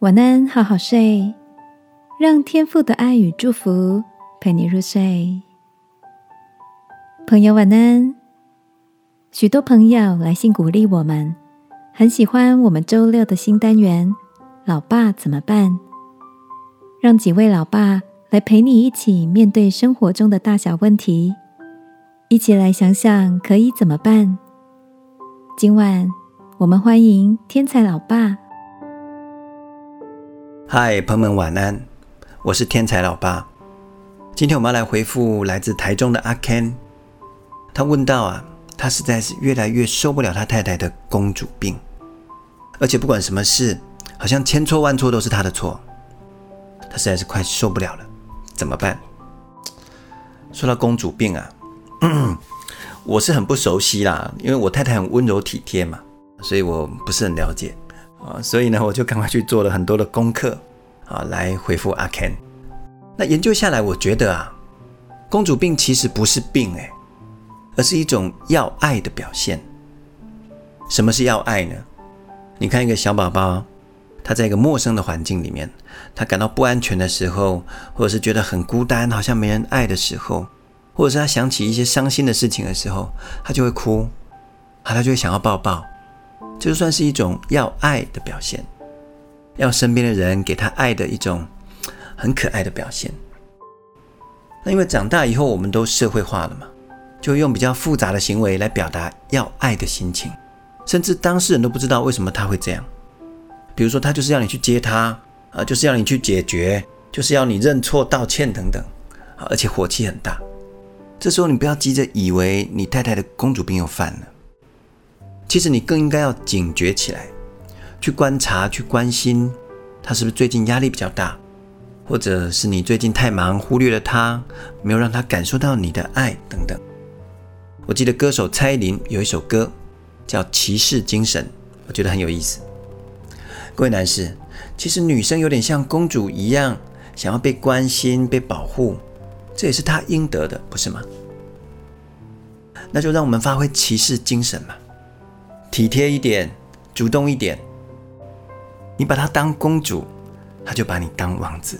晚安，好好睡，让天父的爱与祝福陪你入睡。朋友晚安。许多朋友来信鼓励我们，很喜欢我们周六的新单元“老爸怎么办”，让几位老爸来陪你一起面对生活中的大小问题，一起来想想可以怎么办。今晚我们欢迎天才老爸。嗨，朋友们晚安，我是天才老爸。今天我们要来回复来自台中的阿 Ken，他问到啊，他实在是越来越受不了他太太的公主病，而且不管什么事，好像千错万错都是他的错，他实在是快受不了了，怎么办？说到公主病啊，我是很不熟悉啦，因为我太太很温柔体贴嘛，所以我不是很了解。啊，所以呢，我就赶快去做了很多的功课啊，来回复阿 Ken。那研究下来，我觉得啊，公主病其实不是病哎，而是一种要爱的表现。什么是要爱呢？你看一个小宝宝，他在一个陌生的环境里面，他感到不安全的时候，或者是觉得很孤单，好像没人爱的时候，或者是他想起一些伤心的事情的时候，他就会哭，啊，他就会想要抱抱。就算是一种要爱的表现，要身边的人给他爱的一种很可爱的表现。那因为长大以后我们都社会化了嘛，就用比较复杂的行为来表达要爱的心情，甚至当事人都不知道为什么他会这样。比如说，他就是要你去接他啊，就是要你去解决，就是要你认错道歉等等，而且火气很大。这时候你不要急着以为你太太的公主病又犯了。其实你更应该要警觉起来，去观察、去关心他是不是最近压力比较大，或者是你最近太忙忽略了他，没有让他感受到你的爱等等。我记得歌手蔡依林有一首歌叫《骑士精神》，我觉得很有意思。各位男士，其实女生有点像公主一样，想要被关心、被保护，这也是她应得的，不是吗？那就让我们发挥骑士精神嘛。体贴一点，主动一点。你把她当公主，她就把你当王子；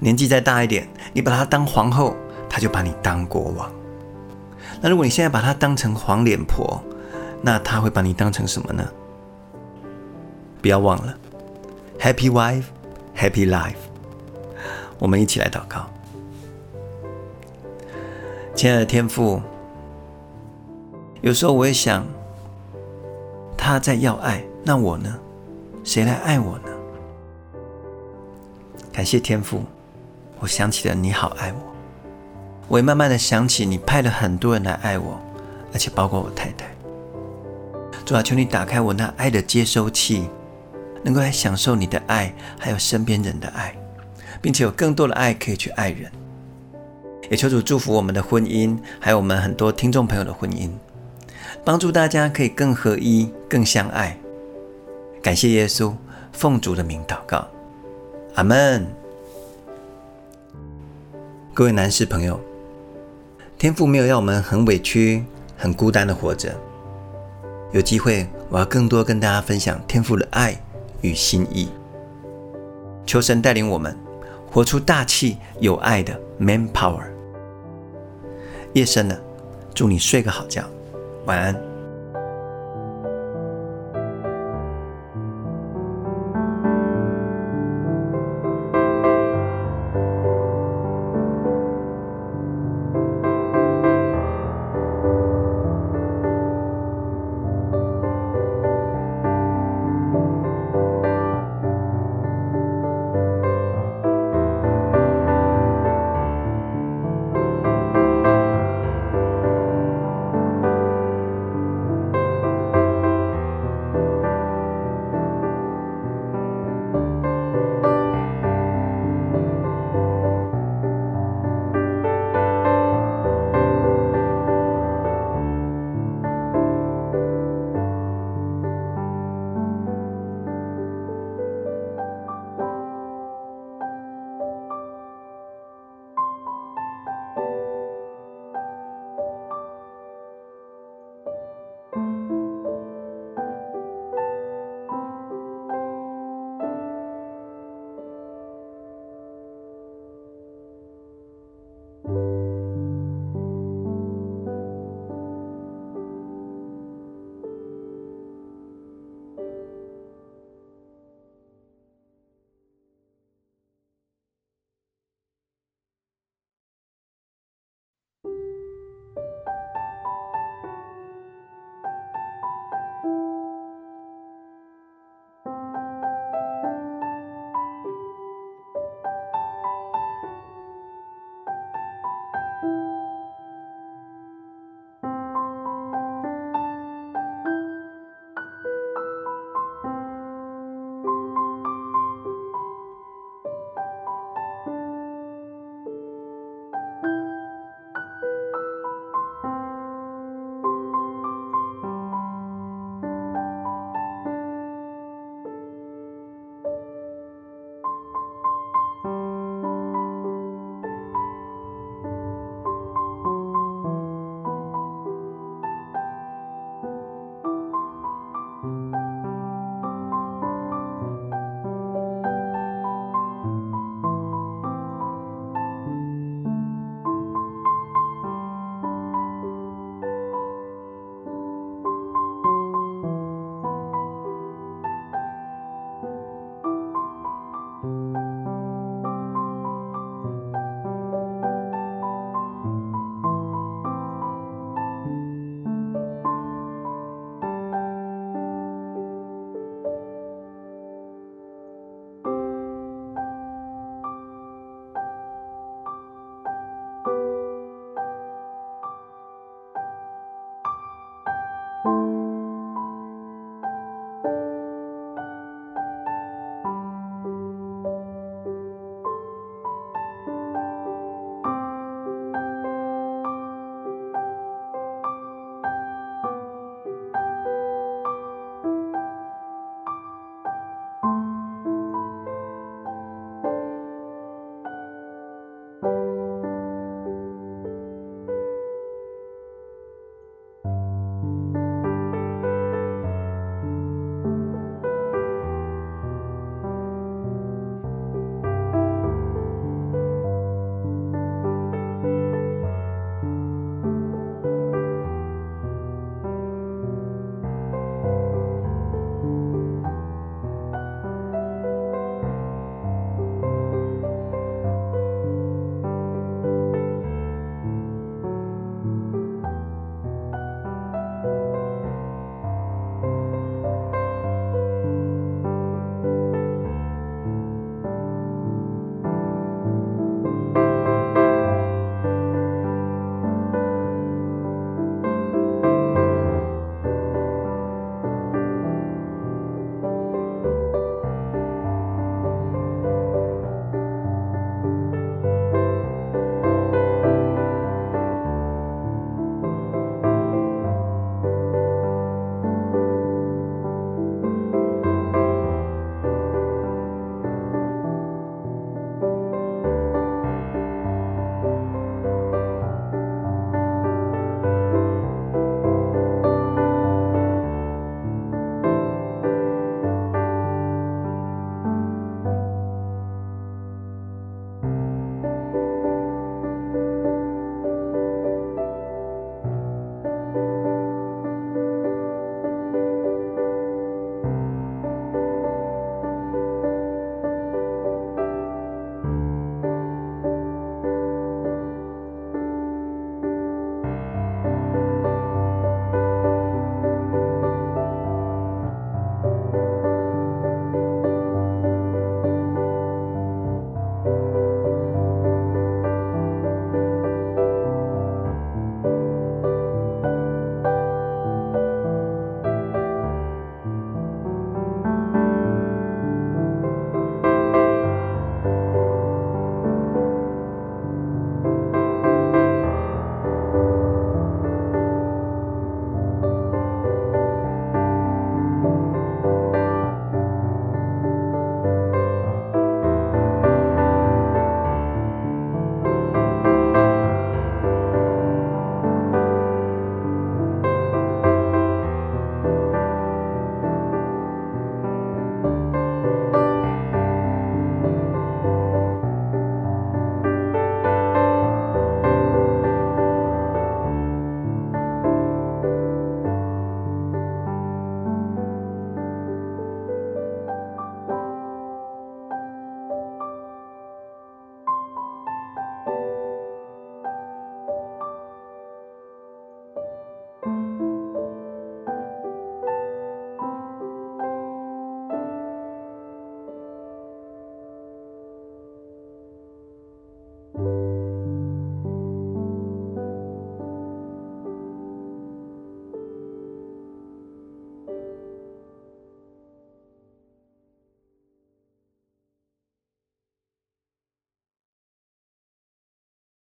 年纪再大一点，你把她当皇后，她就把你当国王。那如果你现在把她当成黄脸婆，那她会把你当成什么呢？不要忘了，Happy wife, Happy life。我们一起来祷告，亲爱的天父，有时候我也想。他在要爱，那我呢？谁来爱我呢？感谢天父，我想起了你好爱我。我也慢慢的想起你派了很多人来爱我，而且包括我太太。主啊，求你打开我那爱的接收器，能够来享受你的爱，还有身边人的爱，并且有更多的爱可以去爱人。也求主祝福我们的婚姻，还有我们很多听众朋友的婚姻。帮助大家可以更合一、更相爱。感谢耶稣，奉主的名祷告，阿门。各位男士朋友，天父没有要我们很委屈、很孤单的活着。有机会，我要更多跟大家分享天父的爱与心意。求神带领我们活出大气、有爱的 man power。夜深了，祝你睡个好觉。晚安。